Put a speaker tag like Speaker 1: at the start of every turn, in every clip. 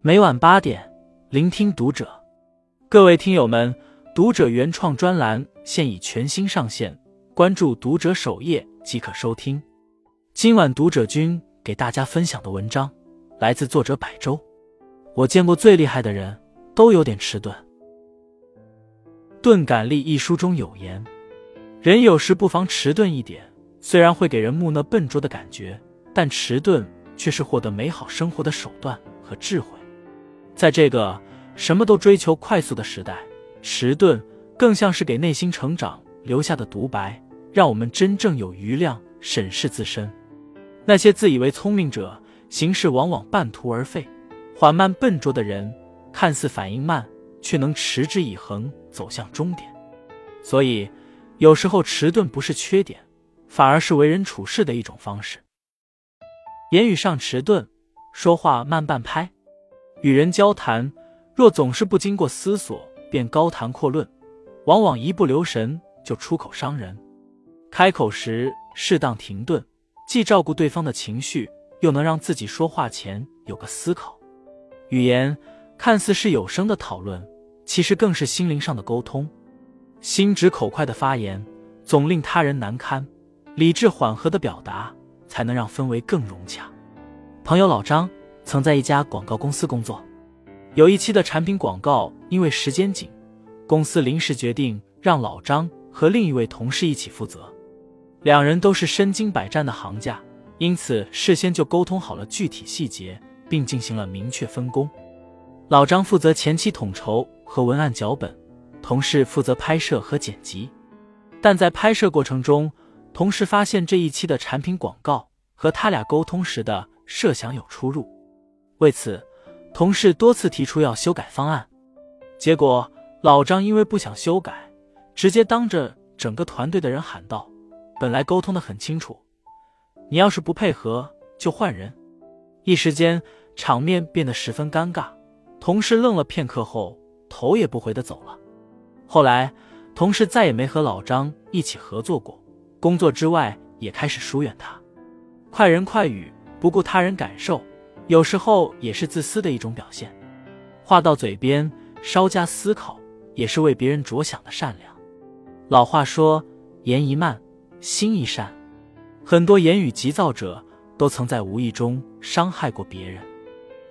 Speaker 1: 每晚八点，聆听读者。各位听友们，读者原创专栏现已全新上线，关注读者首页即可收听。今晚读者君给大家分享的文章来自作者百周。我见过最厉害的人都有点迟钝。《钝感力》一书中有言：人有时不妨迟钝一点，虽然会给人木讷笨拙的感觉，但迟钝却是获得美好生活的手段和智慧。在这个什么都追求快速的时代，迟钝更像是给内心成长留下的独白，让我们真正有余量审视自身。那些自以为聪明者，行事往往半途而废；缓慢笨拙的人，看似反应慢，却能持之以恒走向终点。所以，有时候迟钝不是缺点，反而是为人处事的一种方式。言语上迟钝，说话慢半拍。与人交谈，若总是不经过思索便高谈阔论，往往一不留神就出口伤人。开口时适当停顿，既照顾对方的情绪，又能让自己说话前有个思考。语言看似是有声的讨论，其实更是心灵上的沟通。心直口快的发言总令他人难堪，理智缓和的表达才能让氛围更融洽。朋友老张。曾在一家广告公司工作，有一期的产品广告，因为时间紧，公司临时决定让老张和另一位同事一起负责。两人都是身经百战的行家，因此事先就沟通好了具体细节，并进行了明确分工。老张负责前期统筹和文案脚本，同事负责拍摄和剪辑。但在拍摄过程中，同事发现这一期的产品广告和他俩沟通时的设想有出入。为此，同事多次提出要修改方案，结果老张因为不想修改，直接当着整个团队的人喊道：“本来沟通的很清楚，你要是不配合就换人。”一时间场面变得十分尴尬，同事愣了片刻后，头也不回的走了。后来，同事再也没和老张一起合作过，工作之外也开始疏远他。快人快语，不顾他人感受。有时候也是自私的一种表现，话到嘴边稍加思考，也是为别人着想的善良。老话说，言一慢，心一善。很多言语急躁者都曾在无意中伤害过别人。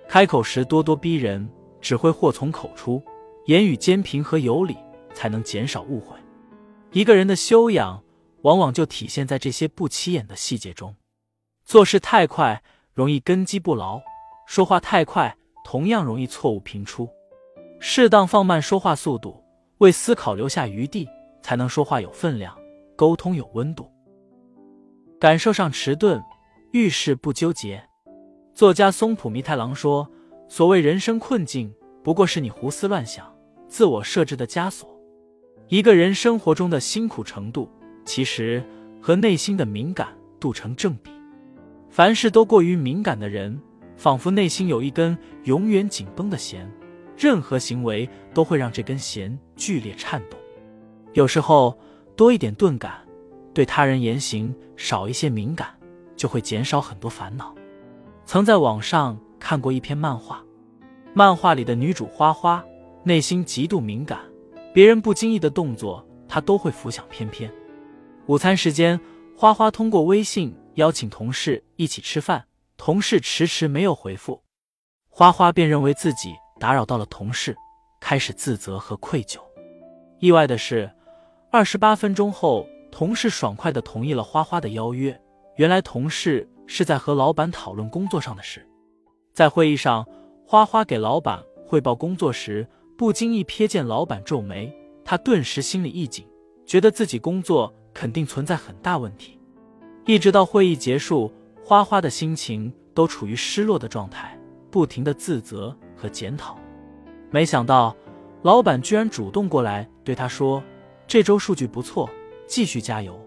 Speaker 1: 开口时咄咄逼人，只会祸从口出。言语坚平和有理，才能减少误会。一个人的修养，往往就体现在这些不起眼的细节中。做事太快。容易根基不牢，说话太快，同样容易错误频出。适当放慢说话速度，为思考留下余地，才能说话有分量，沟通有温度。感受上迟钝，遇事不纠结。作家松浦弥太郎说：“所谓人生困境，不过是你胡思乱想、自我设置的枷锁。一个人生活中的辛苦程度，其实和内心的敏感度成正比。”凡事都过于敏感的人，仿佛内心有一根永远紧绷的弦，任何行为都会让这根弦剧烈颤动。有时候多一点钝感，对他人言行少一些敏感，就会减少很多烦恼。曾在网上看过一篇漫画，漫画里的女主花花内心极度敏感，别人不经意的动作，她都会浮想翩翩。午餐时间，花花通过微信。邀请同事一起吃饭，同事迟迟没有回复，花花便认为自己打扰到了同事，开始自责和愧疚。意外的是，二十八分钟后，同事爽快的同意了花花的邀约。原来，同事是在和老板讨论工作上的事。在会议上，花花给老板汇报工作时，不经意瞥见老板皱眉，他顿时心里一紧，觉得自己工作肯定存在很大问题。一直到会议结束，花花的心情都处于失落的状态，不停的自责和检讨。没想到，老板居然主动过来对他说：“这周数据不错，继续加油。”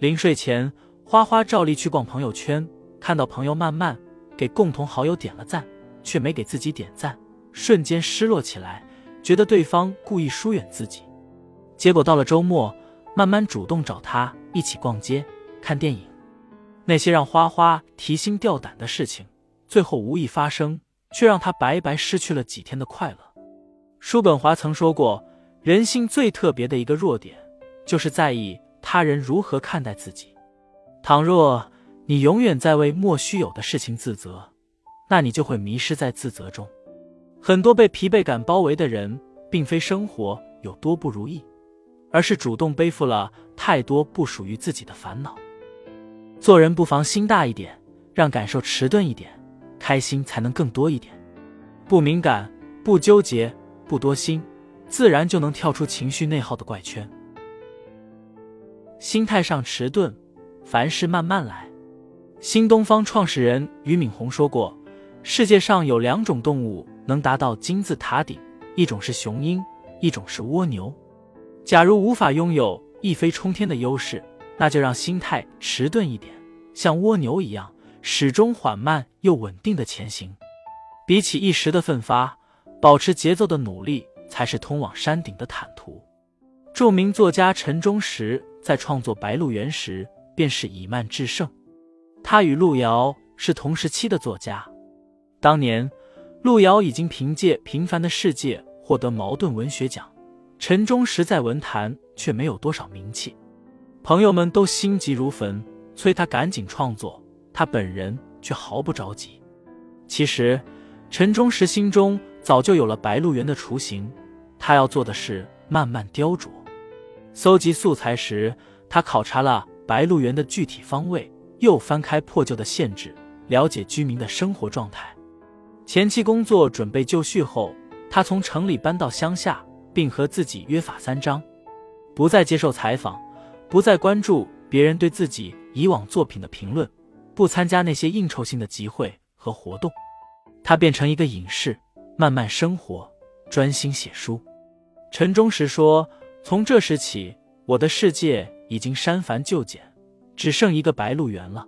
Speaker 1: 临睡前，花花照例去逛朋友圈，看到朋友慢慢给共同好友点了赞，却没给自己点赞，瞬间失落起来，觉得对方故意疏远自己。结果到了周末，慢慢主动找他一起逛街。看电影，那些让花花提心吊胆的事情，最后无意发生，却让他白白失去了几天的快乐。叔本华曾说过，人性最特别的一个弱点，就是在意他人如何看待自己。倘若你永远在为莫须有的事情自责，那你就会迷失在自责中。很多被疲惫感包围的人，并非生活有多不如意，而是主动背负了太多不属于自己的烦恼。做人不妨心大一点，让感受迟钝一点，开心才能更多一点。不敏感，不纠结，不多心，自然就能跳出情绪内耗的怪圈。心态上迟钝，凡事慢慢来。新东方创始人俞敏洪说过：“世界上有两种动物能达到金字塔顶，一种是雄鹰，一种是蜗牛。假如无法拥有一飞冲天的优势，那就让心态迟钝一点，像蜗牛一样，始终缓慢又稳定的前行。比起一时的奋发，保持节奏的努力才是通往山顶的坦途。”著名作家陈忠实在创作《白鹿原》时，便是以慢制胜。他与路遥是同时期的作家。当年，路遥已经凭借《平凡的世界》获得茅盾文学奖，陈忠实在文坛却没有多少名气。朋友们都心急如焚，催他赶紧创作，他本人却毫不着急。其实，陈忠实心中早就有了《白鹿原》的雏形，他要做的是慢慢雕琢。搜集素材时，他考察了《白鹿原》的具体方位。又翻开破旧的县志，了解居民的生活状态。前期工作准备就绪后，他从城里搬到乡下，并和自己约法三章：不再接受采访，不再关注别人对自己以往作品的评论，不参加那些应酬性的集会和活动。他变成一个隐士，慢慢生活，专心写书。陈忠实说：“从这时起，我的世界已经删繁就简。”只剩一个白鹿原了。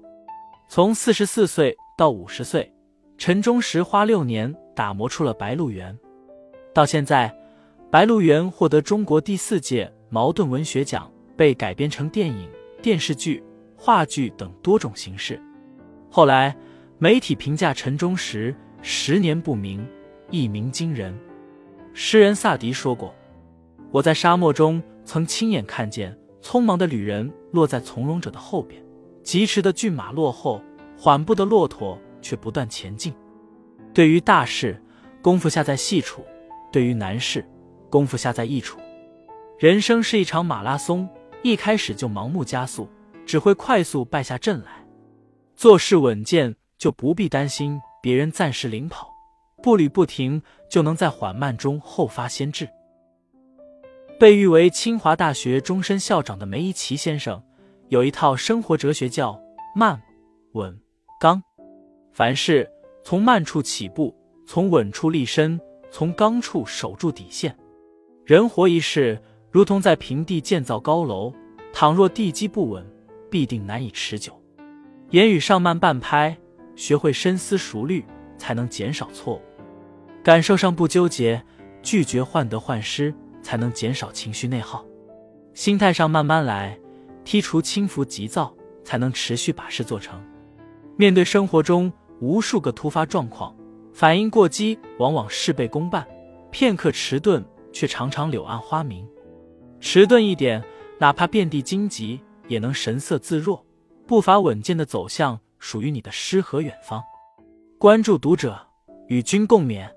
Speaker 1: 从四十四岁到五十岁，陈忠实花六年打磨出了白鹿原。到现在，白鹿原获得中国第四届茅盾文学奖，被改编成电影、电视剧、话剧等多种形式。后来，媒体评价陈忠实十年不鸣，一鸣惊人。诗人萨迪说过：“我在沙漠中曾亲眼看见。”匆忙的旅人落在从容者的后边，疾驰的骏马落后，缓步的骆驼却不断前进。对于大事，功夫下在细处；对于难事，功夫下在易处。人生是一场马拉松，一开始就盲目加速，只会快速败下阵来。做事稳健，就不必担心别人暂时领跑；步履不停，就能在缓慢中后发先至。被誉为清华大学终身校长的梅贻琦先生，有一套生活哲学，叫慢、稳、刚。凡事从慢处起步，从稳处立身，从刚处守住底线。人活一世，如同在平地建造高楼，倘若地基不稳，必定难以持久。言语上慢半拍，学会深思熟虑，才能减少错误。感受上不纠结，拒绝患得患失。才能减少情绪内耗，心态上慢慢来，剔除轻浮急躁，才能持续把事做成。面对生活中无数个突发状况，反应过激往往事倍功半，片刻迟钝却常常柳暗花明。迟钝一点，哪怕遍地荆棘，也能神色自若，步伐稳健的走向属于你的诗和远方。关注读者，与君共勉。